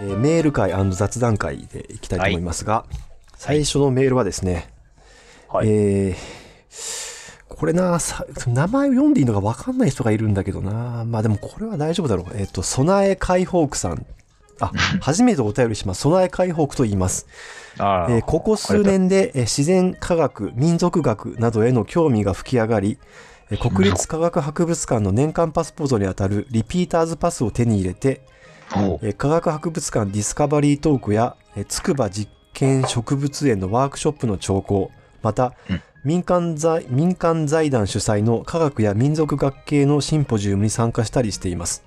えーメール会雑談会でいきたいと思いますが、最初のメールはですね、はい。えーこれな、さ名前を読んでいいのか分かんない人がいるんだけどな。まあでもこれは大丈夫だろう。えっ、と、備え解放区さん。あ、初めてお便りします。備え解放区と言います。あえーここ数年で、えー自然科学、民族学などへの興味が吹き上がり、えー国立科学博物館の年間パスポートにあたるリピーターズパスを手に入れて、ほえー科学博物館ディスカバリートークや、えー筑波実験植物園のワークショップの聴講、また、うん民間財民間財団主催の科学や民族学系のシンポジウムに参加したりしています。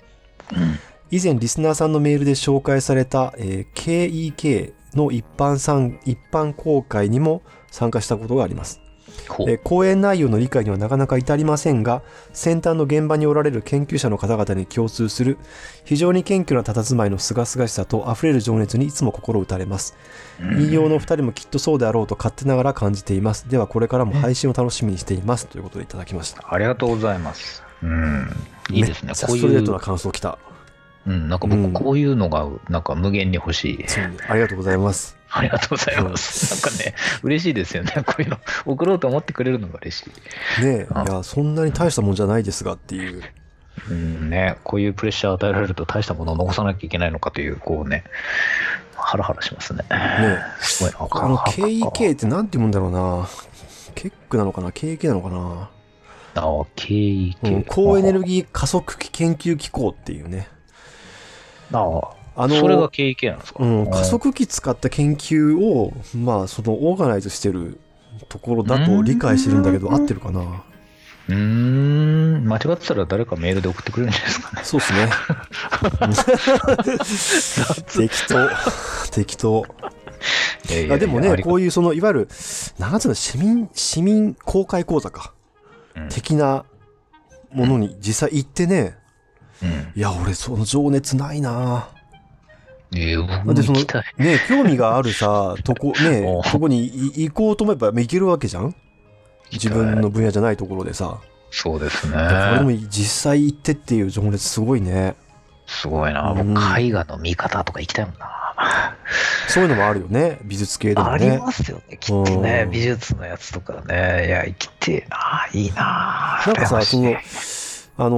以前リスナーさんのメールで紹介された、えー KEK の一般参一般公開にも参加したことがあります。ほえー講演内容の理解にはなかなか至りませんが先端の現場におられる研究者の方々に共通する非常に謙虚な佇まいの清々しさと溢れる情熱にいつも心打たれます。引用のお二人もきっとそうであろうと勝手ながら感じています。ではこれからも配信を楽しみにしています。ということでいただきました。ありがとうございます。うん。いいですね。こういうストレートな、感想きた。うん、なんかうん。僕、こういうのが、なんか無限に欲しい。そう。ありがとうございますありがとうございます。なんかね、嬉しいですよね。こういうの、送ろうと思ってくれるのが嬉しい。ねえあいやそんなに大したもんじゃないですがっていううんね、こういうプレッシャーを与えられると大したものを残さなきゃいけないのかという、こうね、ハラハラしますね。ねすごいな。あの KEK ってなんて読むんだろうなケックなのかな？KEK なのかな？あ、KEK。うん、高エネルギー加速器研究機構っていうね。ああのそれが KEK なんですか、うん、加速器使った研究を、まあ、そのオーガナイズしてるところだと理解してるんだけど、うん合ってるかな？うーん、間違ってたら誰かメールで送ってくれるんじゃないですかね。そうっすね。適当。適当。いやいやいやあでもね、こういうその、いわゆる、なんつうの、市民、市民公開講座か。うん的なものに実際行ってね、うん。いや、俺その情熱ないなえー、だってその。ね興味があるさ、とこ、ねおとこにい行こうと思えば行けるわけじゃん？自分の分野じゃないところでさ。そうですだからこれもね。実際行ってっていう情熱すごいね。すごいな。うん僕、絵画の見方とか行きたいもんな。そういうのもあるよね。美術系でもありね。ますよね、きっとねう。ん美術のやつとかね。いや、生きてえな。いいな。なんかさ、その、あの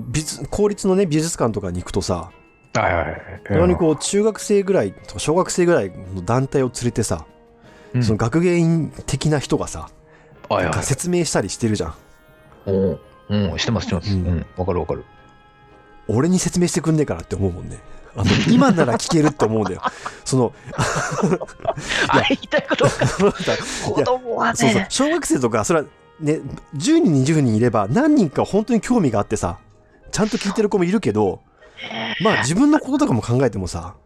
ー美術、公立のね、美術館とかに行くとさ、はいはいはい。たまにこう、中学生ぐらいとか小学生ぐらいの団体を連れてさ、うんその学芸員的な人がさ、はいはいなんか説明したりしてるじゃん。うん。うん、してます、してます。ううんん、わかるわかる。俺に説明してくんねえからって思うもんね。あの、今なら聞けるって思うんだよ。その、あ、言いたいことわか る。子や供はそうそうね、。小学生とか、それはね、10人、20人いれば何人か本当に興味があってさ、ちゃんと聞いてる子もいるけど、まあ自分のこととかも考えてもさ、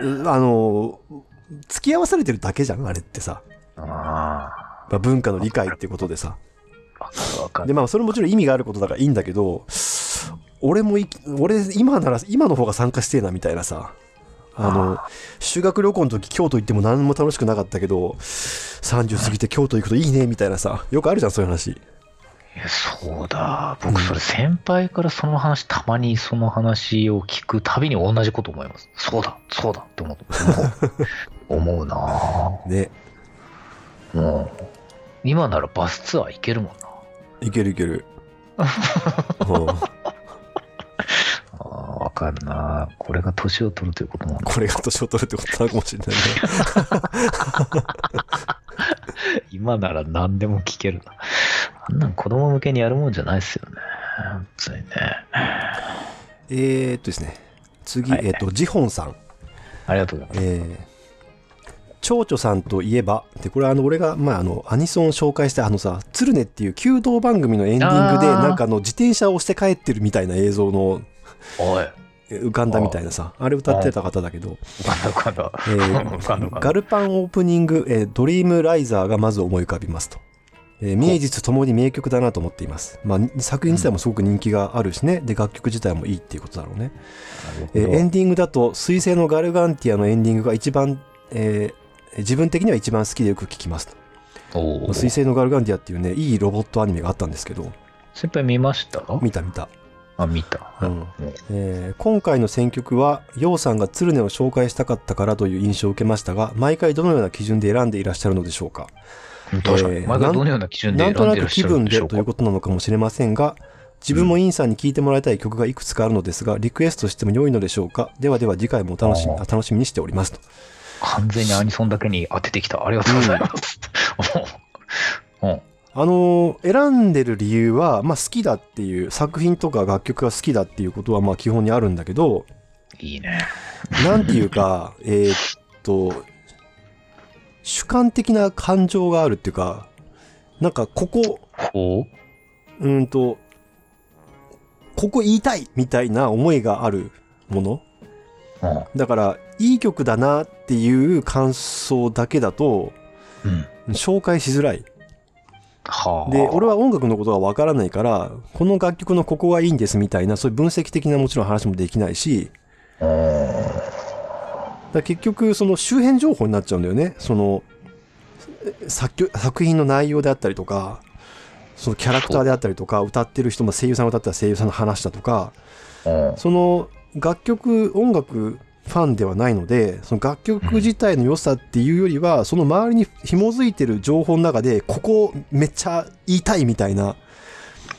うあの、付き合わされてるだけじゃん、あれってさ。あまあ、文化の理解ってことでさ。で、る。まあそれもちろん意味があることだからいいんだけど、俺もい俺今なら、今の方が参加してえなみたいなさ。あの、修学旅行の時京都行っても何も楽しくなかったけど、30過ぎて京都行くといいねみたいなさ、よくあるじゃん、そういう話。そうだ。僕、それ先輩からその話、たまにその話を聞くたびに同じこと思います。そうだ、そうだって思う。思 う思うなぁね。もう、今ならバスツアー行けるもんな。いけるいける。わかるなぁこれが年を取るということなんだ。これが年を取るってことなのかもしれないね。今なら何でも聞けるな。あんなん子供向けにやるもんじゃないですよね。本当にね。えーっとですね。次、はいえーっと、ジホンさん。ありがとうございます。えー蝶々さんといえば、で、これあの、俺が、まあ、あの、アニソン紹介した、あのさ、鶴ねっていう弓道番組のエンディングで、なんかあの、自転車を押して帰ってるみたいな映像の、おい、え浮かんだみたいなさ、あれ歌ってた方だけど、浮かんだ浮かんだ。えーガルパンオープニング、えードリームライザーがまず思い浮かびますと。えー名実ともに名曲だなと思っています。まあ、作品自体もすごく人気があるしね、で、楽曲自体もいいっていうことだろうね。えーエンディングだと、水星のガルガンティアのエンディングが一番、えー自分的には一番好きでよく聴きますと。水星のガルガンティアっていうね、いいロボットアニメがあったんですけど、先輩見ました？見た見た。あ、見た。うんえー今回の選曲は、ヨウさんが鶴音を紹介したかったからという印象を受けましたが、毎回どのような基準で選んでいらっしゃるのでしょうか？確かに。えー毎回どのような基準でなんとなく気選んでいらっしゃるん分ででしょうか？ということなのかもしれませんが、自分もインさんに聴いてもらいたい曲がいくつかあるのですが、リクエストしても良いのでしょうか？ではでは次回もお楽しみ楽しみにしておりますと。完全にアニソンだけに当ててきた。ありがとうございます。うん。あのー選んでる理由は、まあ好きだっていう、作品とか楽曲が好きだっていうことはまあ基本にあるんだけど、いいね。なんていうか、えーっと、主観的な感情があるっていうか、なんかここ、ほうーんと、ここ言いたいみたいな思いがあるものううん。だから、いい曲だなっていう感想だけだと、うん。紹介しづらい。はあ。で、俺は音楽のことがわからないから、この楽曲のここがいいんですみたいな、そういう分析的なもちろん話もできないし、うん。だ結局、その周辺情報になっちゃうんだよね。その、作曲作品の内容であったりとか、そのキャラクターであったりとか、歌ってる人も声優さんが歌ったら声優さんの話だとか、うん。その楽曲、音楽ファンではないので、その楽曲自体の良さっていうよりは、その周りに紐づいてる情報の中で、ここめっちゃ言いたいみたいな。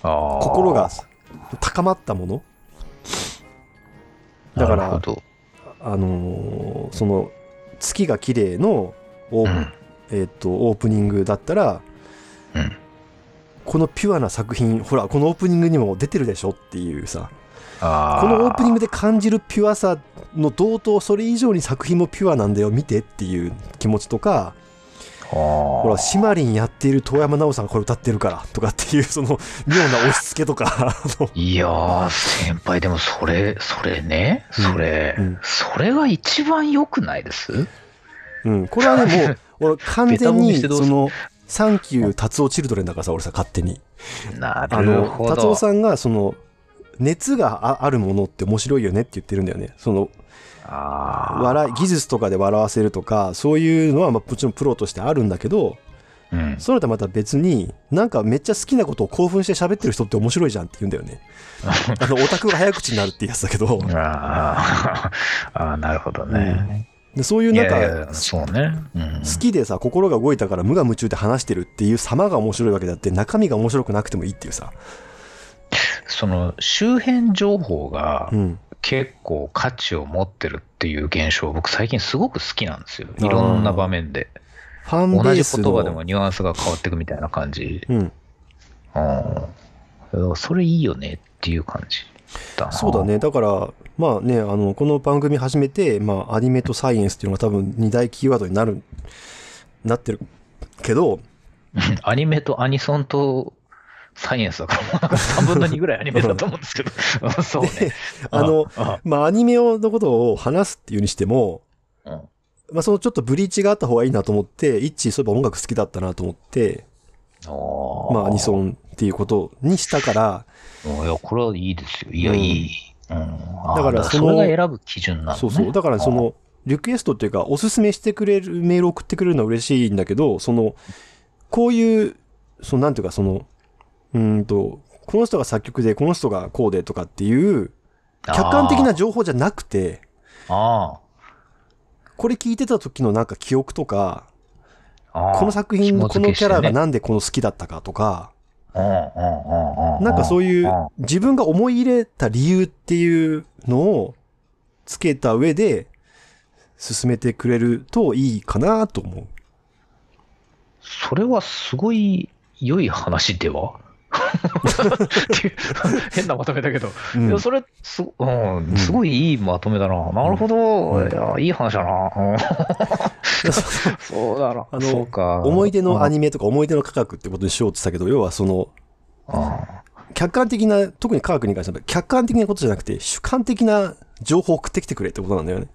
心が高まったもの。だから。あのーその月が綺麗のオー,、うん。えー、とオープニングだったら、うんこのピュアな作品ほらこのオープニングにも出てるでしょっていうさ。このオープニングで感じるピュアさの同等それ以上に作品もピュアなんだよ見てっていう気持ちとかほほらシマリンやっている遠山奈緒さんがこれ歌ってるからとかっていうその妙な押し付けとか。いやー、先輩、でもそれ、それね、うんそれ、うんそれが一番良くないです？うん、これはねもう 俺完全にその「サンキュー達夫チルドレン」だからさ俺さ勝手に。なるほど。達夫さんがその熱がああるものって面白いよねって言ってるんだよね。その笑い技術とかで笑わせるとかそういうのはまあもちろんプロとしてあるんだけどうん。それとはまた別になんかめっちゃ好きなことを興奮して喋ってる人って面白いじゃんって言うんだよね。あのオタクが早口になるってやつだけどあーあー、なるほどね。でそういういなんかそうね。うん好きでさ心が動いたから無我夢中で話してるっていう様が面白いわけであって中身が面白くなくてもいいっていうさ。その周辺情報がうん結構価値を持ってるっていう現象、僕最近すごく好きなんですよ。いろんな場面で。ファンベ同じ言葉でもニュアンスが変わっていくみたいな感じ。うんうん。だからそれいいよねっていう感じだな。そうだね。だから、まあね、あの、この番組始めて、まあ、アニメとサイエンスっていうのが多分二大キーワードになる、なってるけど、アニメとアニソンとサイエンスだから、もうなんか3分の2ぐらいアニメだと思うんですけど。そうね。あの、あまあ、アニメのことを話すっていうにしても、うんまあ、そのちょっとブリーチがあった方がいいなと思って、イッチーそういえば音楽好きだったなと思って、まあ、アニソン。ンっていうことにしたから、いや、これはいいですよ。いや、うんいい。うん。あだからそれが選ぶ基準なのね。そうそう。だから、その、リクエストっていうか、おすすめしてくれるメールを送ってくれるのは嬉しいんだけど、その、こういう、その、なんていうか、その、うーんと、この人が作曲で、この人がこうでとかっていう、客観的な情報じゃなくて、あこれ聞いてた時のなんか記憶とか、この作品のこのキャラがななんでこの好きだったかとか、なんかそういううん。自分が思い入れた理由っていうのをつけた上で進めてくれるといいかなと思う。それはすごい良い話では？変なまとめだけど、うんいやそれすご,、うん、すごいいいまとめだな。なるほど、うんいや。いい話だな。う んそうだな。あのそうか思い出のアニニメとか思い出の科学ってことにしようって言ったけど、要はその、あ客観的な、特に科学に関しては、客観的なことじゃなくて、主観的な情報を送ってきてくれってことなんだよね。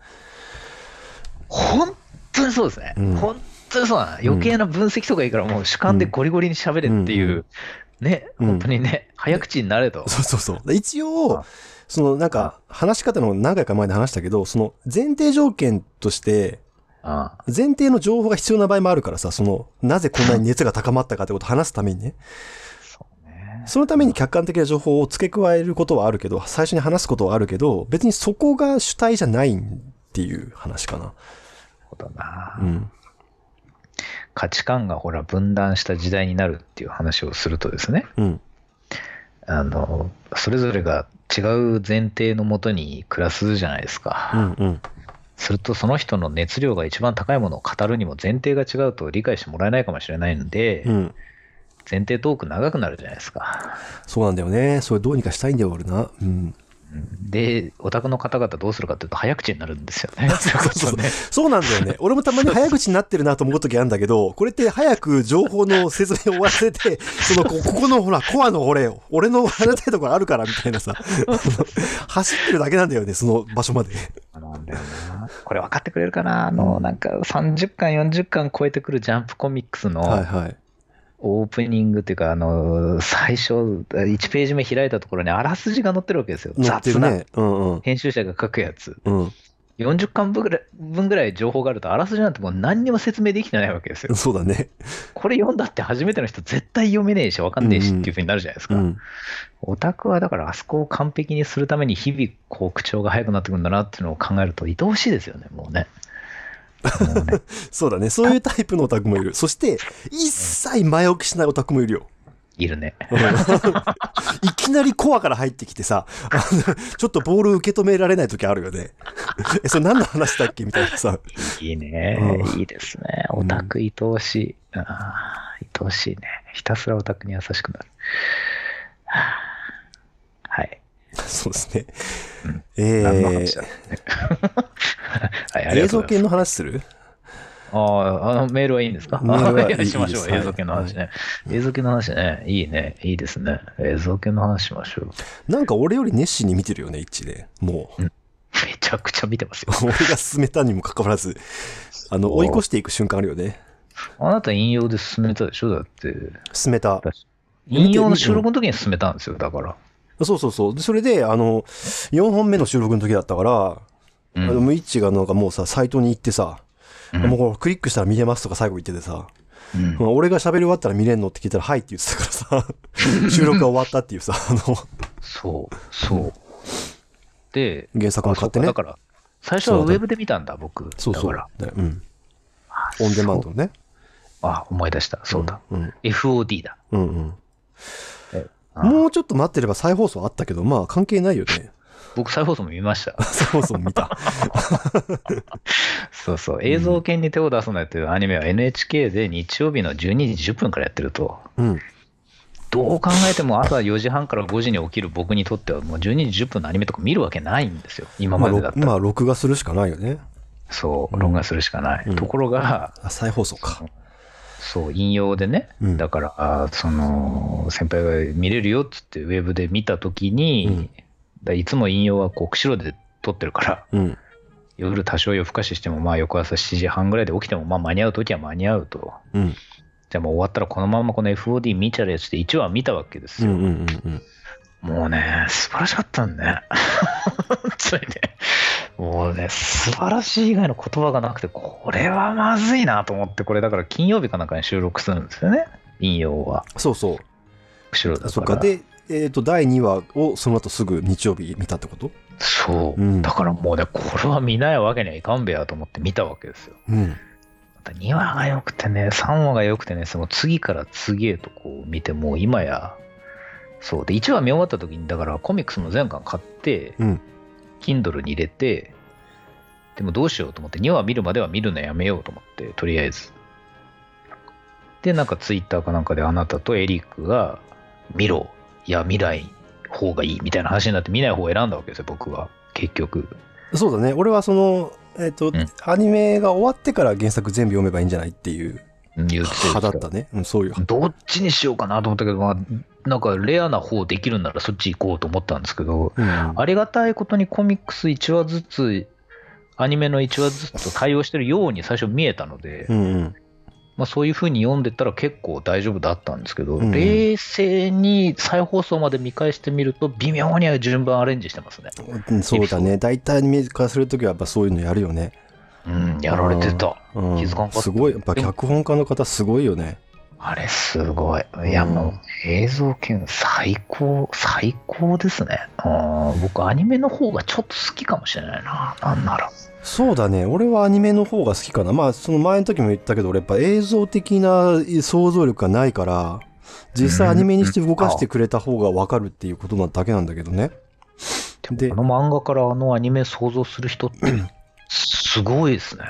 本当にそうですね。うん本当にそうだな。余計な分析とかいいから、もう主観でゴリゴリに喋れっていう、ね、うん本当にね、早口になれと。そうそうそう。一応あ、そのなんか、話し方の何回か前で話したけど、その前提条件として、前提の情報が必要な場合もあるからさ、その、なぜこんなに熱が高まったかってことを話すためにね。そうね。そのために客観的な情報を付け加えることはあるけど、最初に話すことはあるけど、別にそこが主体じゃないっていう話かな。そうだな、うん。価値観がほら分断した時代になるっていう話をするとですね、うん。あの、それぞれが違う前提のもとに暮らすじゃないですか。うんうん。するとその人の熱量が一番高いものを語るにも前提が違うと理解してもらえないかもしれないので、うん。前提トーク長くなるじゃないですか。そうなんだよね。それどうにかしたいんだよ、俺な。うん。で、オタクの方々どうするかっていうと早口になるんですよ ね。そうなんだよね。俺もたまに早口になってるなと思う時あるんだけど、これって早く情報の説明を終わらせて、そのこ、ここのほら、コアの俺、俺の話したいところあるからみたいなさ、走ってるだけなんだよね、その場所まで。なんだよな。これ分かってくれるかな？あの、なんか30巻、40巻超えてくるジャンプコミックスはいのはい。オープニングっていうか、あの、最初、1ページ目開いたところにあらすじが載ってるわけですよ。雑なね。うんうん。編集者が書くやつ。うん。40巻分ぐらい分ぐらい情報があると、あらすじなんてもう何にも説明できてないわけですよ。そうだね。これ読んだって初めての人絶対読めねえし分かんねえしうんうんっていうふうになるじゃないですか。うん。オタクはだからあそこを完璧にするために日々こう口調が速くなってくるんだなっていうのを考えると愛おしいですよね、もうね。そうだね。そういうタイプのオタクもいる。そして、一切前置きしないオタクもいるよ。いるね。うん いきなりコアから入ってきてさ、ちょっとボール受け止められない時あるよね。え、それ何の話だっけみたいなさ。いいねう。いいですね。オタク愛おしい。あー愛おしいね。ひたすらオタクに優しくなる。そうですね。うんえ何の話だ？映像系の話する？ああ、あのメールはいいんですか？メールはいいや しましょう。いいです映像系の話ね。映像系の話ね。いいね。いいですね。映像系の話しましょう。なんか俺より熱心に見てるよね、一致で。もう。めちゃくちゃ見てますよ。俺が進めたにもかかわらず、あの、追い越していく瞬間あるよね。あなた引用で進めたでしょ？だって。進めた。引用の収録の時に進めたんですよ。だから。そうそうそう。でそれで、あの、4本目の収録の時だったから、うんあの、ムイッチがなんかもうさ、サイトに行ってさ、うんもうクリックしたら見れますとか最後言っててさ、うんまあ俺が喋り終わったら見れんのって聞いたら、はいって言ってたからさ、収録が終わったっていうさ、あの、そう、そう。で、原作も買ってねだから、最初はウェブで見たんだ、僕。そうそう。だから。ねうん。オンデマンドのね。あ、思い出した。そうだ。うん。FOD だ。うんうん。あもうちょっと待ってれば再放送あったけど、まあ関係ないよね。僕、再放送も見ました。再放送見た。そうそう。映像系に手を出すなっていうアニメは NHK で日曜日の12時10分からやってると、うん。どう考えても朝4時半から5時に起きる僕にとってはもう12時10分のアニメとか見るわけないんですよ。今まあ、までだったら。ろまあ録画するしかないよね。そう、録画するしかない。うんところが、あ、再放送か。そう、引用でね、うんだから、あその、先輩が見れるよっつってウェブで見たときに、うんだいつも引用はこう釧路で撮ってるから、うん。夜多少夜更かししても、まあ翌朝7時半ぐらいで起きても、まあ間に合うときは間に合うと。うん。じゃあもう終わったらこのままこの FOD 見ちゃれっつって1話見たわけですよ。うんうんうんうん。もうね、素晴らしかったんね。本当にね。もうね、素晴らしい以外の言葉がなくて、これはまずいなと思って、これだから金曜日かなんかに収録するんですよね。引用は。そうそう。釧路だ。そっか。で、えっ、と、第2話をその後すぐ日曜日見たってこと？そう、うんだからもうね、これは見ないわけにはいかんべやと思って見たわけですよ。うん。また2話が良くてね、3話が良くてね、その次から次へとこう見て、もう今や、そうで、1話見終わった時に、だからコミックスの全巻買って、うん。Kindle に入れて、でもどうしようと思って、2話見るまでは見るのやめようと思って、とりあえず。で、なんかツイッターかなんかであなたとエリックが、見ろ、いや、見ない方がいいみたいな話になって、見ない方を選んだわけですよ、僕は。結局。そうだね。俺はその、えっ、と、んアニメが終わってから原作全部読めばいいんじゃないっていう派だったね。うん、そういう。どっちにしようかなと思ったけど、まあ、なんかレアな方できるんならそっち行こうと思ったんですけど、うん。ありがたいことにコミックス1話ずつ、アニメの1話ずつと対応してるように最初見えたので、うんうん。まあ、そういう風に読んでったら結構大丈夫だったんですけど、うん冷静に再放送まで見返してみると、微妙には順番アレンジしてますね。うんそうだね。大体アニメ化するときはやっぱそういうのやるよね。うん、やられてた。うん。気づかんかったすごい。やっぱ脚本家の方すごいよね。あれすごい。いやうんもう映像系最高、最高ですね。うん僕アニメの方がちょっと好きかもしれないな。なんなら。そうだね俺はアニメの方が好きかなまあその前の時も言ったけど俺やっぱ映像的な想像力がないから実際アニメにして動かしてくれた方が分かるっていうことなだけなんだけどねでこの漫画からあのアニメ想像する人ってすごいですね。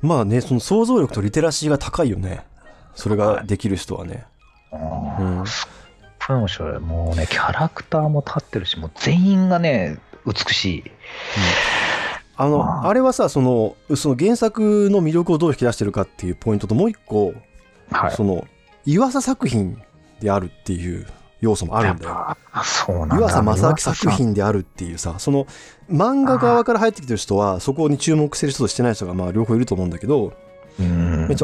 まあねその想像力とリテラシーが高いよねそれができる人はね、うん。もうね、キャラクターも立ってるし、もう全員がね、美しい。あのあーあれはさそのその原作の魅力をどう引き出してるかっていうポイントともう一個、はい。その岩佐作品であるっていう要素もあるんだよそうなんだ。湯浅正明作。品であるっていうさその漫画側から入ってきてる人はそこに注目してる人としてない人がまあ両方いると思うんだけど、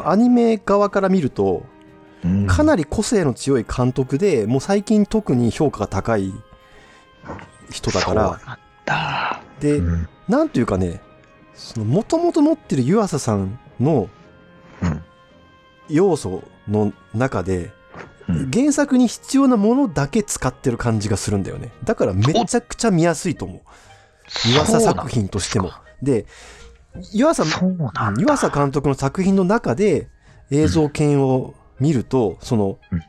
アニメ側から見るとうん。かなり個性の強い監督でもう最近特に評価が高い人だから。で、うん。なんというかねもともと持ってる湯浅さんのうん。要素の中でうん。原作に必要なものだけ使ってる感じがするんだよね。だからめちゃくちゃ見やすいと思う。湯浅作品としても。で湯浅監督の作品の中で映像犬を見ると、その、うん。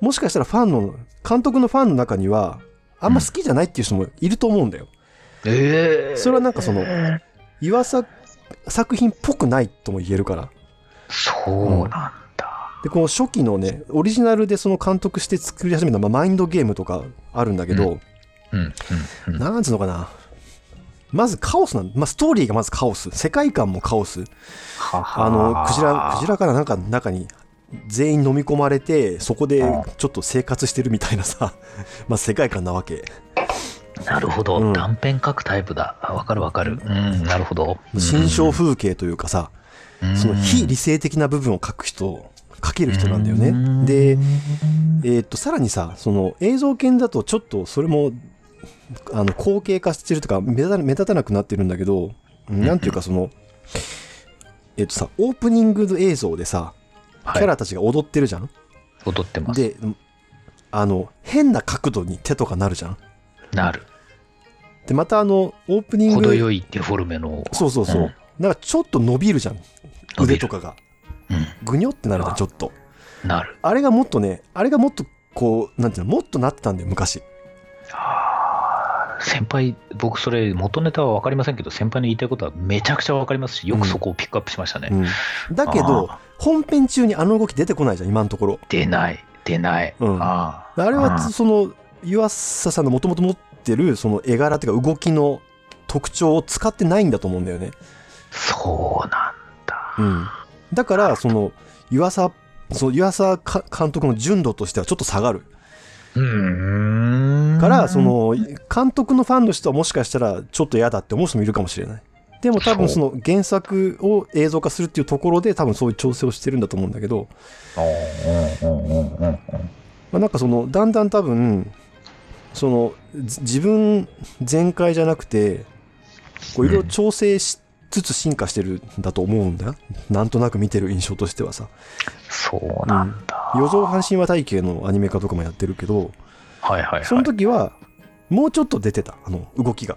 もしかしたらファンの監督のファンの中にはあんま好きじゃないっていう人もいると思うんだよ。ええそれはなんかその湯浅作品っぽくないとも言えるから。そうなんだ。でこの初期のねオリジナルでその監督して作り始めた、まあ、マインドゲームとかあるんだけど、うん。うん。うん。なんつうのかなまずカオスなんまあ、ストーリーがまずカオス。世界観もカオス。あのクジラクジラからなんか中に全員飲み込まれてそこでうん。ちょっと生活してるみたいなさ まあ世界観なわけ。なるほど、うん。断片書くタイプだ。あわかるわかる。うん、なるほど。心象風景というかさうん。その非理性的な部分を描く人描ける人なんだよね。でえーっとさらにさその映像犬だとちょっとそれもあの後継化してるとか目立た目立たなくなってるんだけどなんていうかそのえーっとさオープニング映像でさはい。キャラたちが踊ってるじゃん、踊ってます。であの変な角度に手とかなるじゃん？なる。でまたあのオープニング程よいデフォルメの。そうそうそう、うん。なんかちょっと伸びるじゃん。腕とかが。うぐにょってなるじゃんあ。ちょっと。ん。なる。あれがもっとねあれがもっとこうなんていうのもっとなってたんだよ昔。あー先輩、僕それ元ネタは分かりませんけど、先輩の言いたいことはめちゃくちゃ分かりますし、よくそこをピックアップしましたね。うん、だけどあ本編中にあの動き出てこないじゃん今のところ。出ない、出ない。うん。あーあれはその湯浅さんのもともと持ってるその絵柄っていうか動きの特徴を使ってないんだと思うんだよね、そうなんだ。うん、だからその湯浅そう湯浅か監督の純度としてはちょっと下がる。からそ、の監督のファンの人はもしかしたらちょっと嫌だって思う人もいるかもしれない。でも多分その原作を映像化するっていうところで多分そういう調整をしてるんだと思うんだけど、まあ、なんかそのだんだん多分そのじ自分全開じゃなくてこういろいろ調整しつつ進化してるんだと思うんだよ。なんとなく見てる印象としてはさ。そうなんだ。四畳半神話体系のアニメ化とかもやってるけどはいはいはい。その時はもうちょっと出てた。あの動きが、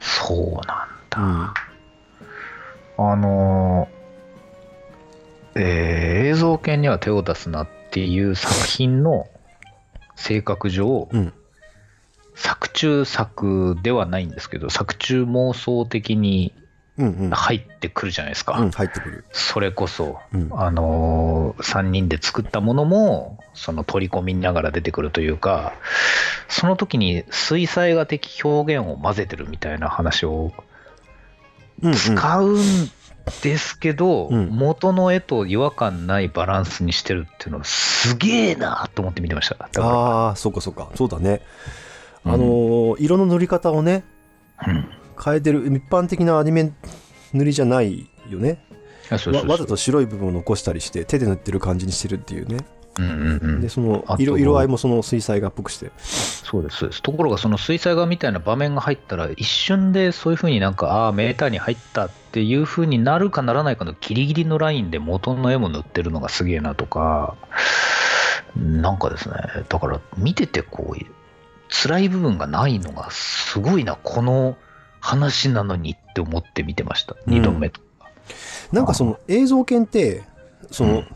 そうなんだ。うん。あのーえー映像系には手を出すなっていう作品の性格上、うん。作中作ではないんですけど、作中妄想的にうんうん入ってくるじゃないですか。うん入ってくる、それこそ、うん。あのー、3人で作ったものも、その取り込みながら出てくるというか、その時に水彩画的表現を混ぜてるみたいな話をうんうん。使うんですけど、うん。元の絵と違和感ないバランスにしてるっていうのはすげえなと思って見てました。ああそうかそうか。そうだね。うんあのー色の塗り方をねらうん変えてる一般的なアニメ塗りじゃないよね。あそうそうそう。わわざと白い部分を残したりして手で塗ってる感じにしてるっていうね。うんうんうん。でその色色合いもその水彩画っぽくして。そうですところがその水彩画みたいな場面が入ったら一瞬でそういう風になんかああメーターに入ったっていう風になるかならないかのギリギリのラインで元の絵も塗ってるのがすげえなとか。なんかですね。だから見ててこう辛い部分がないのがすごいなこの話なのにって思って見てました。うん。2度目とか、なんかその映像犬ってその、うん。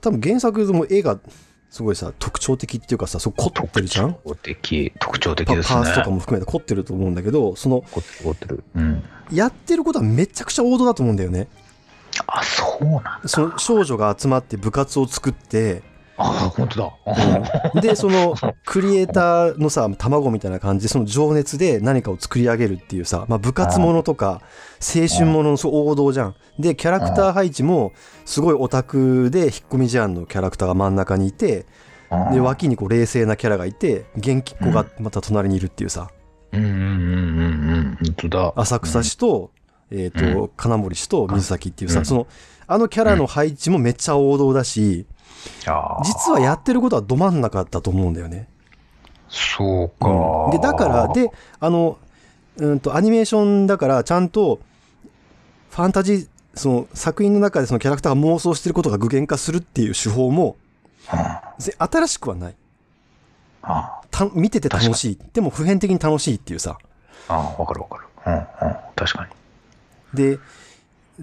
多分原作でも絵がすごいさ特徴的っていうかさそう凝ってるじゃん？特徴的特徴的パですね。パーツとかも含めて凝ってると思うんだけどその凝ってる凝ってる。うん。やってることはめちゃくちゃ王道だと思うんだよね。あそうなんだ。その少女が集まって部活を作ってあ本当だ、でそのクリエイターのさ卵みたいな感じでその情熱で何かを作り上げるっていうさ、まあ、部活ものとか青春ものの王道じゃん。でキャラクター配置もすごいオタクで引っ込み思案のキャラクターが真ん中にいてで脇にこう冷静なキャラがいて元気っ子がまた隣にいるっていうさ。うんうんうんうんうん本当だ。浅草氏と,、えーと金森氏と水崎っていうさ、うん。そのあのキャラの配置もめっちゃ王道だし実はやってることはど真ん中だと思うんだよね。そうか、うん。でだからであのうんとアニメーションだからちゃんとファンタジーその作品の中でそのキャラクターが妄想してることが具現化するっていう手法もぜ新しくはない。あた見てて楽しい。でも普遍的に楽しいっていうさ。ああ分かる分かる。うんうん。確かに。で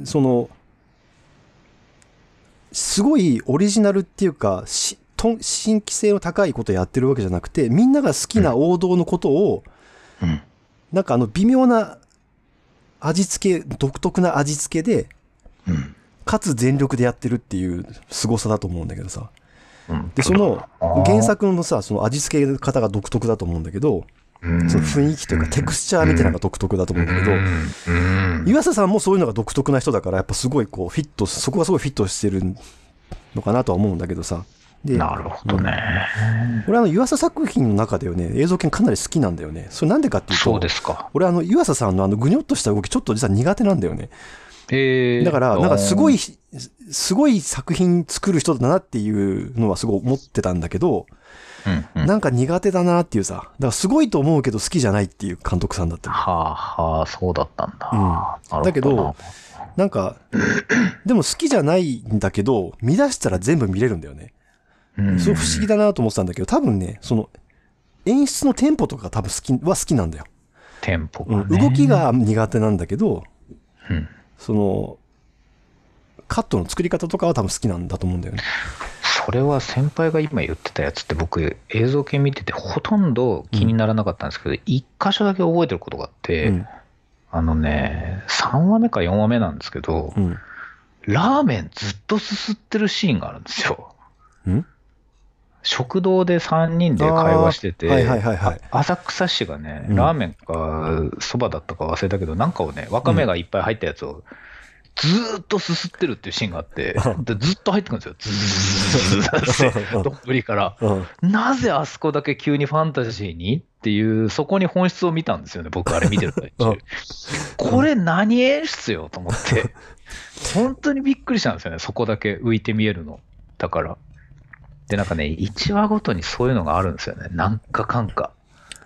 そのすごいオリジナルっていうかしと新規性の高いことやってるわけじゃなくてみんなが好きな王道のことを、うん。なんかあの微妙な味付け独特な味付けでうん。かつ全力でやってるっていう凄さだと思うんだけどさ。うん。でその原作のさその味付け方が独特だと思うんだけどうんその雰囲気というかテクスチャーみたいなのが独特だと思うんだけどうん。うん。岩佐さんもそういうのが独特な人だからやっぱすごいこうフィットそこがすごいフィットしてるのかなとは思うんだけどさ。でなるほどね、俺あの湯浅作品の中ではね映像系かなり好きなんだよね。それなんでかっていうそうとですか。俺あの湯浅さんのあのぐにょっとした動きちょっと実は苦手なんだよね。えー、だからなんかすごいいすごい作品作る人だなっていうのはすごい思ってたんだけどうんうん。なんか苦手だなっていうさ。だからすごいと思うけど好きじゃないっていう監督さんだったの。はあはあそうだったんだ、うん。だけどなんかでも好きじゃないんだけど見出したら全部見れるんだよね。うん。そう不思議だなと思ってたんだけど多分ねその演出のテンポとか多分好きは好きなんだよ、テンポうん。がね、動きが苦手なんだけどうん。そのカットの作り方とかは多分好きなんだと思うんだよねそれは先輩が今言ってたやつって僕映像系見ててほとんど気にならなかったんですけど、一箇所だけ覚えてることがあって、うん。あのね3話目か4話目なんですけど、うん。ラーメンずっとすすってるシーンがあるんですよ。ん？食堂で3人で会話してて、はいはいはいはい。あ浅草市がね、うん。ラーメンかそばだったか忘れたけど、なんかをね、わかめがいっぱい入ったやつを、ずーっとすすってるっていうシーンがあって、でずっと入ってくるんですよ、ずーっと、どっりから。うんなぜあそこだけ急にファンタジーにっていう、そこに本質を見たんですよね、僕、あれ見てる最うん中。これ、何演出よと思って、本当にびっくりしたんですよね、そこだけ浮いて見えるの。だから。で、なんかね、1話ごとにそういうのがあるんですよね、なんかかんか。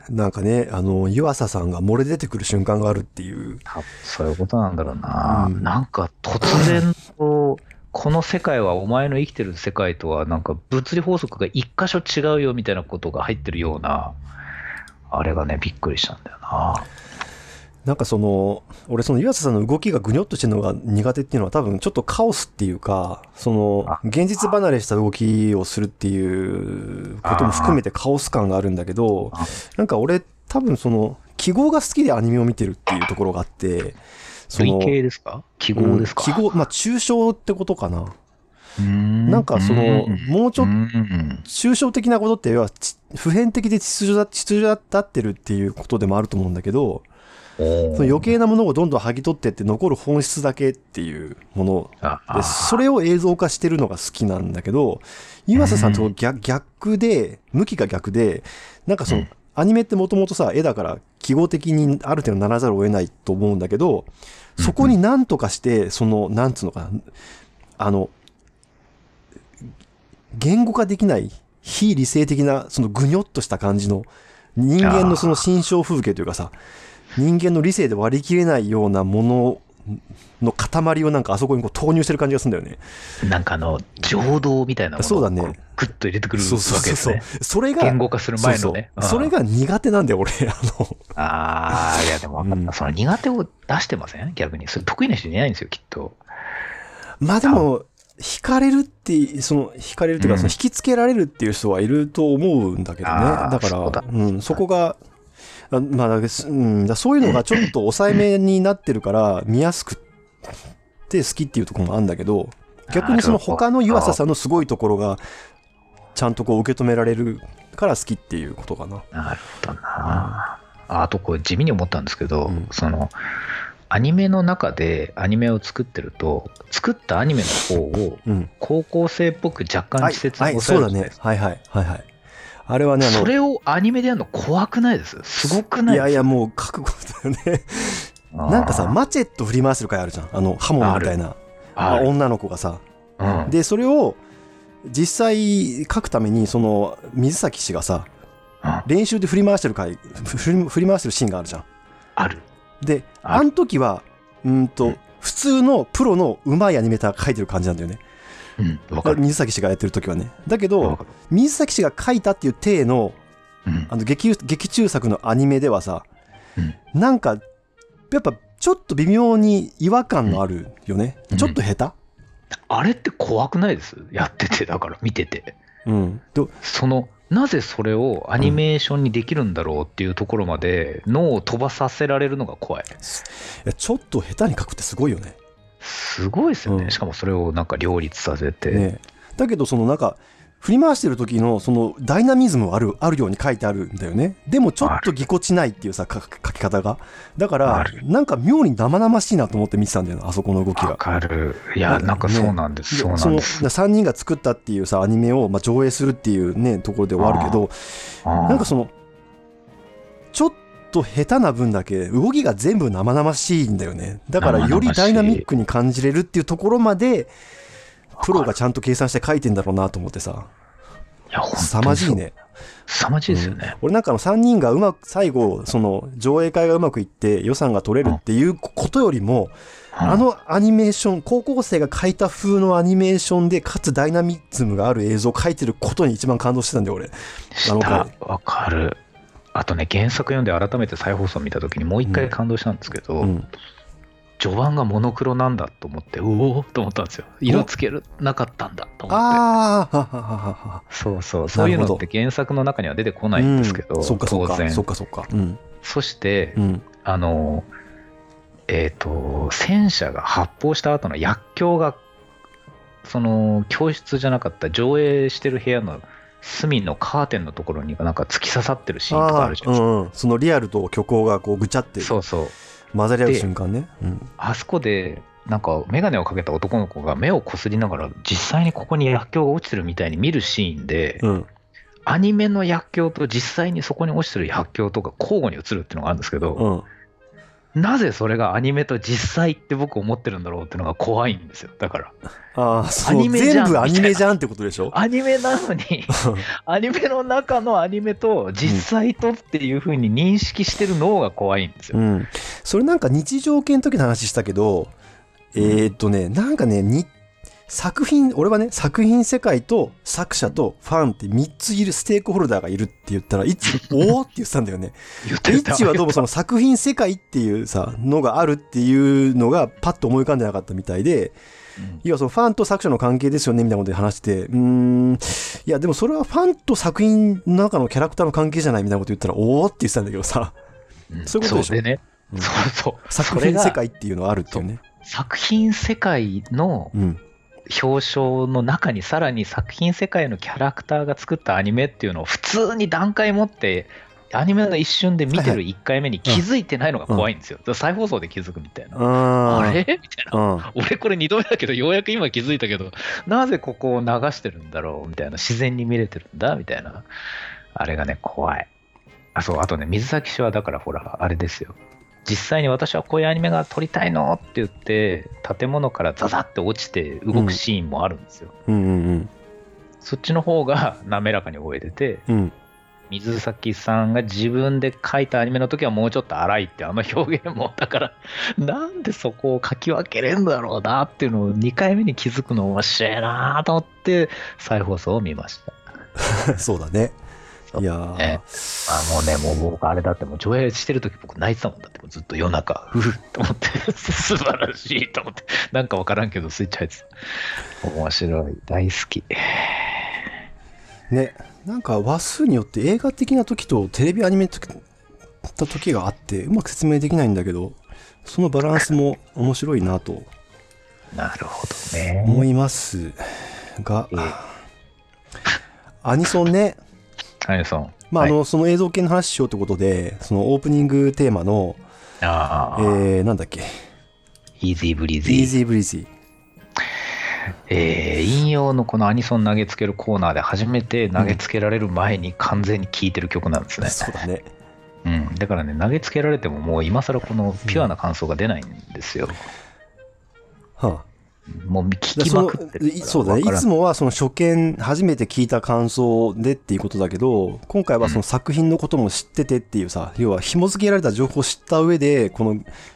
なんかねあの湯浅さんが漏れ出てくる瞬間があるっていうそういうことなんだろうな。うんなんか突然と、この世界はお前の生きてる世界とはなんか物理法則が一箇所違うよみたいなことが入ってるような、あれがね、びっくりしたんだよな。なんかその俺その湯浅さんの動きがぐにょっとしてるのが苦手っていうのは多分ちょっとカオスっていうかそのあ。現実離れした動きをするっていうことも含めてカオス感があるんだけどあ。なんか俺多分その記号が好きでアニメを見てるっていうところがあってその類型ですか？記号ですか、うん記号まあ抽象ってことかな。ななんかそのもうちょっとうん。抽象的なことって要はち普遍的で秩序だ秩序だ立ってるっていうことでもあると思うんだけどその余計なものをどんどん剥ぎ取ってって残る本質だけっていうものあでそれを映像化してるのが好きなんだけど湯浅さんと逆逆で向きが逆でなんかその、うん。アニメってもともとさ絵だから記号的にある程度ならざるを得ないと思うんだけどそこに何とかしてそのなんつうのかなあの言語化できない非理性的なそのぐにょっとした感じの人間のその心象風景というかさ人間の理性で割り切れないようなものの塊をなんかあそこにこう投入してる感じがするんだよね。なんかあの、情動みたいなものをそうだねこグッと入れてくるわけそうそうそうそうですね。。それが言語化する前のね。それが苦手なんだよ俺 あのああ、いやでも分かった。うんその苦手を出してません？逆に。それ得意な人いないんですよ、きっと。まあでも惹かれるってその惹かれるっていうか、うんその引きつけられるっていう人はいると思うんだけどねだからそうん、そこがあまあうん、だそういうのがちょっと抑えめになってるから見やすくて好きっていうところもあるんだけど逆にその他の湯浅さんのすごいところがちゃんとこう受け止められるから好きっていうことかな。なるほどな。ああとこれ地味に思ったんですけど、うんそのアニメの中でアニメを作ってると作ったアニメの方をうん、高校生っぽく若干はい稚拙にはい、そうだね抑えるじゃないです。かはいはいはいはい。あれはね、それをアニメでやるの怖くないです？すごくないいやいやもう覚悟だよね。なんかさ、マチェット振り回してる回あるじゃん。あの、刃物みたいな。女の子がさ。うん、で、それを実際書くために、その、水崎氏がさ、うん練習で振り回してる回、振り振り回してるシーンがあるじゃん。ある。で、ああの時は、うんと、うん普通のプロの上手いアニメーターが書いてる感じなんだよね。うん、わかる。水崎氏がやってる時はね。だけわど、水崎氏が書いたっていう体のうん。あの劇劇中作のアニメではさ、うん。なんかやっぱちょっと微妙に違和感のあるよね、うん。ちょっと下あれって怖くないです？やってて、だから見てて。手、うん、とその、なぜそれをアニメーションにできるんだろうっていうところまで脳を飛ばさせられるのが怖い。ちょっと下手に書くってすごいよねすごいですよね。うんしかもそれをなんか両立させて。ねだけどそのなんか振り回してる時のそのダイナミズムあるあるように書いてあるんだよねでもちょっとぎこちないっていうさ書書き方がだからなんか妙に生々しいなと思って見てたんだよなあそこの動きわが。かる。いや、なんかそうなんです。そうなんです。の3人が作ったっていうさアニメを、まあ、上映するっていうねところで終わるけどななんかそのちょっと下手な分だけ動きが全部生々しいんだよね。だからよりダイナミックに感じれるっていうところまでプロがちゃんと計算して書いてんだろうなと思ってさ。いや、本凄。まじいね。凄まじいですよね。俺なんかあの3人がうまく最後その上映会がうまくいって予算が取れるっていうことよりもあのアニメーション高校生が描いた風のアニメーションでかつダイナミズムがある映像を描いてることに一番感動してたんだよ俺。あの回。わかる。あとね、原作読んで改めて再放送見たときにもう一回感動したんですけど、うん。序盤がモノクロなんだと思って、うおーと思ったんですよ。色つけるなかったんだと思って。そうそう、そういうのって原作の中には出てこないんですけど、うん。そっかそっか。当然。そっかそっか。うん。そして、うん。あの、えっ、と、戦車が発砲した後の薬莢が、その、教室じゃなかった上映してる部屋の隅のカーテンのところになんか突き刺さってるシーンとかああるじゃないですか。ーうんうん。そのリアルと虚構がこうぐちゃって。そうそう。混ざり合う瞬間ね。うん。あそこで、なんか、眼鏡をかけた男の子が目をこすりながら、実際にここに薬莢が落ちてるみたいに見るシーンで、うん。アニメの薬莢と実際にそこに落ちてる薬莢とか交互に映るっていうのがあるんですけど、うんなぜそれがアニメと実際って僕思ってるんだろうっていうのが怖いんですよ。だから。ああそう全部アニメじゃんってことでしょ？アニメなのに、アニメの中のアニメと実際とっていう風に認識してる脳が怖いんですよ。うん、それなんか日常系の時の話したけど、えーっとねなんかねに作品俺はね作品世界と作者とファンって3ついるステークホルダーがいるって言ったらいつおおって言ってたんだよね。言ってイッチはどうもその作品世界っていうさのがあるっていうのがパッと思い浮かんでなかったみたいでうん。要はそのファンと作者の関係ですよねみたいなことで話しててうーん。いやでもそれはファンと作品の中のキャラクターの関係じゃないみたいなこと言ったらおおって言ってたんだけどさ。うん。そういうことでしょ？でね、うん。そうそう。作品世界っていうのはあるっていうね。作品世界のうん表彰の中にさらに作品世界のキャラクターが作ったアニメっていうのを普通に段階持ってアニメの一瞬で見てる1回目に気づいてないのが怖いんですよ。だから再放送で気づくみたいな。ああれみたいな。うん。俺これ2度目だけどようやく今気づいたけどなぜここを流してるんだろうみたいな。自然に見れてるんだみたいな。あれがね怖い。あそうあとね水崎氏はだからほらあれですよ実際に私はこういうアニメが撮りたいのって言って建物からザザって落ちて動くシーンもあるんですよ、うんうんそっちの方が 滑らかに覚えてて、うん。水崎さんが自分で書いたアニメの時はもうちょっと荒いってあの表現も、だから、なんでそこを書き分けれんだろうなっていうのを2回目に気づくの面白いなと思って、再放送を見ました。そうだね。いやー、ね。あもうね、もう僕あれだってもう上映してる時僕泣いてたもんだって、もうずっと夜中、ふふっと思って、素晴らしいと思って、なんかわからんけどスイッチ入ってた。面白い、大好き。ね、なんか話数によって映画的な時とテレビアニメ的な時があって、うまく説明できないんだけど、そのバランスも面白いなと。なるほどね。思いますが。ええ、アニソンね、アニソン。まあ、の、その映像系の話しようってことで、そのオープニングテーマの、ああ、えー、なんだっけ、イージーブリーズィー。Easy Breezy。えー引用のこのアニソン投げつけるコーナーで初めて投げつけられる前に完全に聴いてる曲なんですね。そうだね。うん、だからね、投げつけられてももう今更このピュアな感想が出ないんですよ。はあ、もう聞きまくってるからそうだね。いつもはその初見、初めて聞いた感想でっていうことだけど、今回はその作品のことも知っててっていうさ、要は紐付けられた情報を知った上で、このう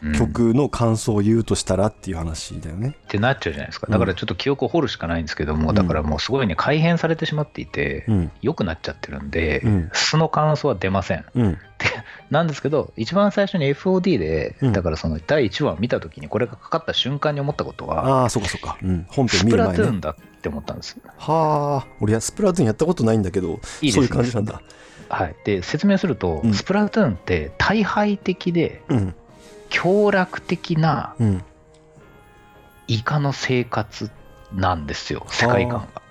ん曲の感想を言うとしたらっていう話だよね。ってなっちゃうじゃないですか。うんだからちょっと記憶を掘るしかないんですけども、うんだからもうすごいね、改変されてしまっていて、うん。良くなっちゃってるんで、うん素の感想は出ません。うん。なんですけど、一番最初に FOD で、うんだからその第1話を見たときに、これがかかった瞬間に思ったことは、ああ、そうかそうか。うん。本編スプ見る前ね。ラトゥーンだって思ったんです。はあ、俺はスプラトゥーンやったことないんだけど、いいそういう感じなんだ。はい、で説明すると、うんスプラトゥーンって大敗的でうん。強楽的なうん。イカの生活なんですよ、世界観が。はあ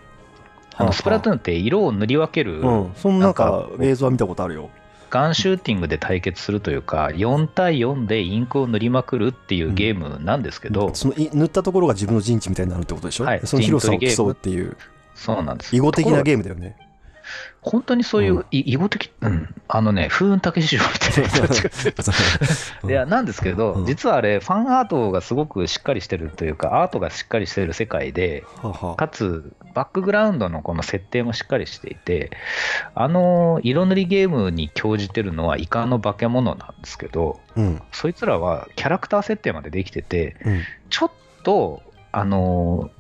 あのスプラトゥーンって色を塗り分ける、うん。そんかなんか映像は見たことあるよ。ガンシューティングで対決するというか、4対4でインクを塗りまくるっていうゲームなんですけど、そのい塗ったところが自分の陣地みたいになるってことでしょ、はい。その広さを競うっていう、そうなんです。囲碁的なゲームだよね。本当にそういう、囲碁的、うん、あのね、風雲竹市場みたいなどっちかっていや、なんですけど、うん。実はあれ、ファンアートがすごくしっかりしてるというか、アートがしっかりしてる世界で、かつ、バックグラウンドのこの設定もしっかりしていて、あの色塗りゲームに興じてるのはイカの化け物なんですけど、うん。そいつらはキャラクター設定までできてて、うん。ちょっと、あの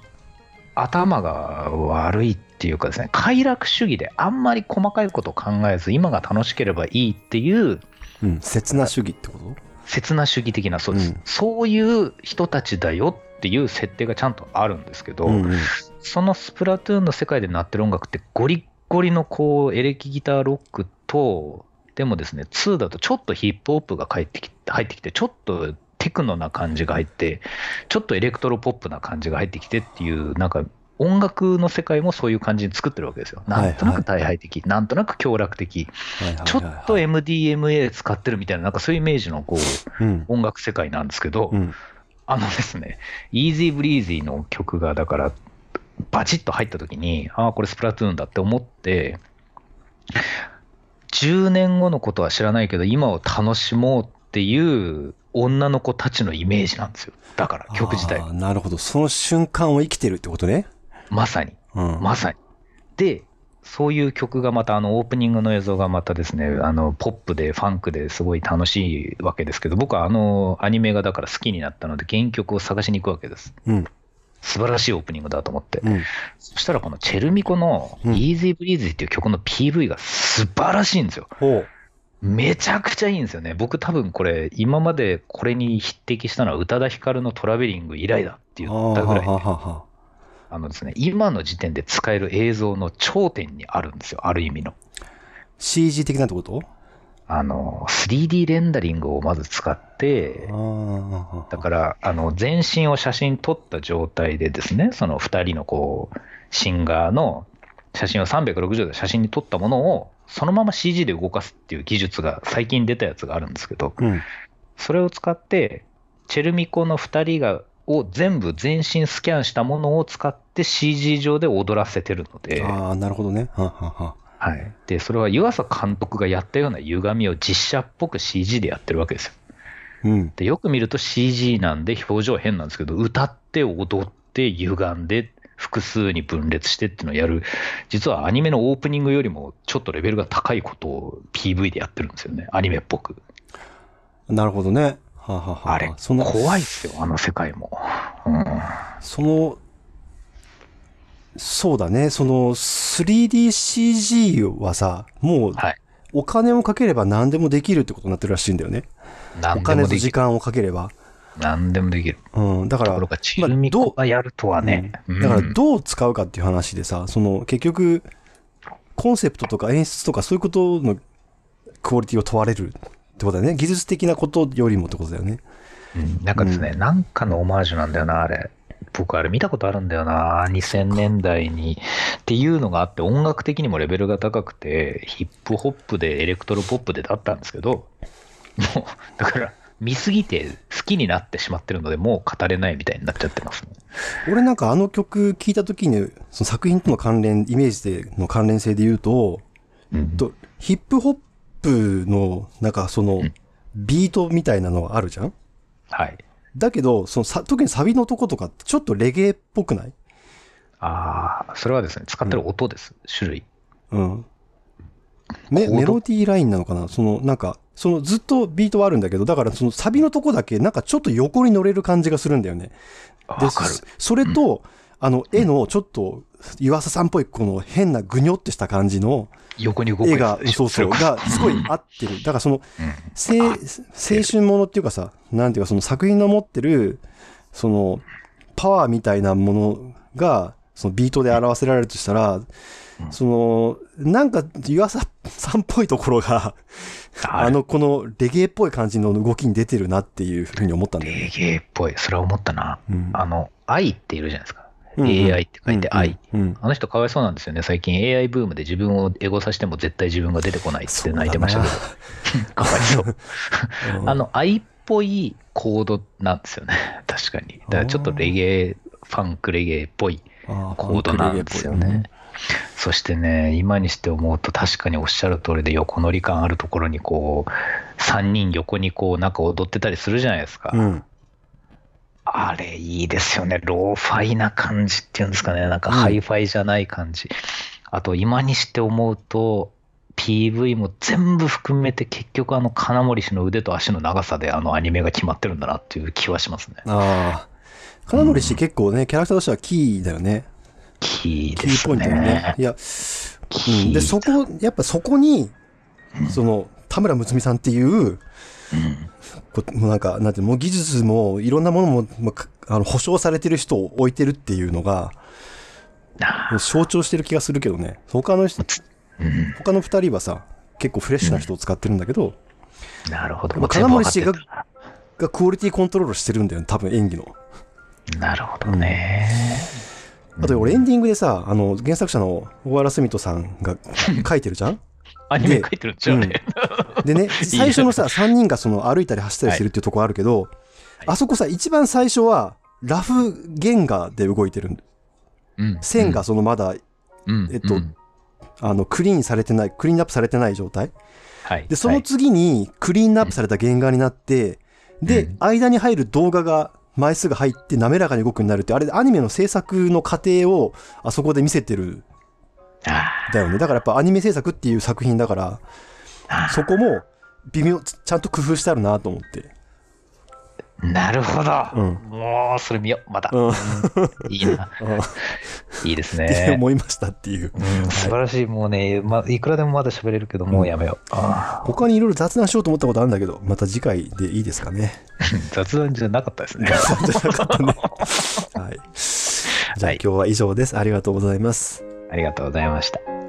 頭が悪いっていうかですね、快楽主義であんまり細かいことを考えず、今が楽しければいいっていう、うん。刹那主義ってこと？刹那主義的な、そうです、うんそういう人たちだよっていう設定がちゃんとあるんですけど、うんうん。そのスプラトゥーンの世界で鳴ってる音楽ってゴリッゴリのこうエレキギターロックと、でもですね、2だとちょっとヒップホップが入ってき入ってきて、ちょっとテクノな感じが入って、ちょっとエレクトロポップな感じが入ってきてっていう、なんか音楽の世界もそういう感じに作ってるわけですよ。はいなんとなく退廃的、なんとなく享楽的、はいはいはいはいちょっと MDMA 使ってるみたいな、なんかそういうイメージのこううん。音楽世界なんですけど、うん。あのですね、Easy Breezy の曲が、だから、バチッと入った時に、ああ、これスプラトゥーンだって思って、10年後のことは知らないけど、今を楽しもうっていう女の子たちのイメージなんですよ。だから、曲自体なるほど。その瞬間を生きてるってことね。まさに。うん。まさに。で、そういう曲がまた、あの、オープニングの映像がまたですね、あの、ポップで、ファンクですごい楽しいわけですけど、僕はあの、アニメがだから好きになったので、原曲を探しに行くわけです。うん。素晴らしいオープニングだと思って。うん。そしたらこのチェルミコのうん Easy Breezy っていう曲の PV が素晴らしいんですよ。ほう。めちゃくちゃいいんですよね。僕多分これ、今までこれに匹敵したのは宇多田ヒカルのトラベリング以来だって言ったぐらい、はあのですね、今の時点で使える映像の頂点にあるんですよ。ある意味の。あ CG 的なってこと？あの、3D レンダリングをまず使って。だから、あの、全身を写真撮った状態でですね、その2人のこう、シンガーの写真を360度写真に撮ったものを、そのまま CG で動かすっていう技術が最近出たやつがあるんですけど、うん。それを使って、チェルミコの2人が、を全部全身スキャンしたものを使って CG 上で踊らせてるので、ああ、なるほどね。はあはあはあはい、でそれは湯浅監督がやったような歪みを実写っぽく CG でやってるわけですよ。うん。でよく見ると CG なんで表情変なんですけど歌って踊って歪んで複数に分裂してっていうのをやる、実はアニメのオープニングよりもちょっとレベルが高いことを PV でやってるんですよね。アニメっぽく。なるほどね。はあ、はあはあ、あれ、その、怖いっすよ、あの世界も。うん。その、そうだね。その 3DCG はさ、もうはい。お金をかければ何でもできるってことになってるらしいんだよね。お何で金もできる。と時間をかければ。何でもできる。うん。だからところ、が、チルミコがやるとはね。うんだからうんどう使うかっていう話でさ、その結局、コンセプトとか演出とかそういうことのクオリティを問われるってことだよね。技術的なことよりもってことだよね。うんなんかですね、なんかのオマージュなんだよな、あれ。僕、あれ見たことあるんだよな、2000年代に。っていうのがあって、音楽的にもレベルが高くて、ヒップホップで、エレクトロポップでだったんですけど、もう、だから、見すぎて好きになってしまってるので、もう語れないみたいになっちゃってますね。俺なんかあの曲聴いた時に、その作品との関連、イメージでの関連性で言うと、うんとヒップホップの、なんかそのうん、ビートみたいなのがあるじゃん？はい。だけど、そのさ、特にサビのとことかってちょっとレゲエっぽくない？ああ、それはですね、使ってる音です、種類。うん。メメロディーラインなのかな？その、なんか、そのずっとビートはあるんだけど、だからそのサビのとこだけ、なんかちょっと横に乗れる感じがするんだよね。でわかる。そそれと、あの、絵のちょっと、湯浅さんっぽい、この変なぐにょってした感じの横に動く絵がやつ、でしょそうそう、がすごい合ってる。だからその、うんせ青春ものっていうかさ、なんていうかその作品の持ってる、その、パワーみたいなものが、そのビートで表せられるとしたら、その、なんか、湯浅さんっぽいところが、あの、このレゲエっぽい感じの動きに出てるなっていうふうに思ったんだよレね。ゲエっぽい。それは思ったな。うんあの、愛っているじゃないですか。AI って書いて愛。あの人かわいそうなんですよね。最近 AI ブームで自分をエゴさしても絶対自分が出てこないって泣いてましたけど。かわいそう。うんあの、愛っぽいコードなんですよね。確かに。だからちょっとレゲエ、ファンクレゲエっぽいコードなんですよね。そしてね、今にして思うと確かにおっしゃる通りで横乗り感あるところにこう、3人横にこうなんか踊ってたりするじゃないですか。うん。あれいいですよね。ローファイな感じっていうんですかね。なんかハイファイじゃない感じ。あと今にして思うと、PV も全部含めて結局あの金森氏の腕と足の長さであのアニメが決まってるんだなっていう気はしますね。ああ。金森氏結構ね、キャラクターとしてはキーだよね。キーですキーポイントだよねね。。いや、で、そこ、やっぱそこに、その、田村睦美さんっていう、うんこもうなんか、なんてもう技術もいろんなものも、まあかあの保証されてる人を置いてるっていうのが、あ象徴してる気がするけどね。他の人、ーうん他の二人はさ、結構フレッシュな人を使ってるんだけど、なるほど。金森るがクオリティコントロールしてるんだよね、多分演技の。なるほどね。あと俺エンディングでさ、あの、原作者の小原澄人さんが書いてるじゃん？アニメ書いてるん ですよね。でね、最初のさ、3人がその歩いたり走ったりしてるっていうところあるけど、あそこさ、一番最初は、ラフ原画で動いてる。うん。線が、そのまだ、うん。えっとうん。あの、クリーンされてない、クリーンアップされてない状態。はい。で、その次に、クリーンアップされた原画になって、でうん、間に入る動画が枚数が入って滑らかに動くようになるって、あれ、アニメの制作の過程を、あそこで見せてる、あだよね。だからやっぱアニメ制作っていう作品だから、あそこも、微妙、ちちゃんと工夫してあるなと思って。なるほど。うんもう、それ見よう。また。うん。いいな。うんいいですってね。思いましたっていう。うん、素晴らしい。もうね、ま、いくらでもまだ喋れるけど、もうやめよう。あ他にいろいろ雑談しようと思ったことあるんだけど、また次回でいいですかね。ー 雑談じゃなかったですね。雑談じゃなかったね。はい。じゃあはい今日は以上です。ありがとうございます。ありがとうございました。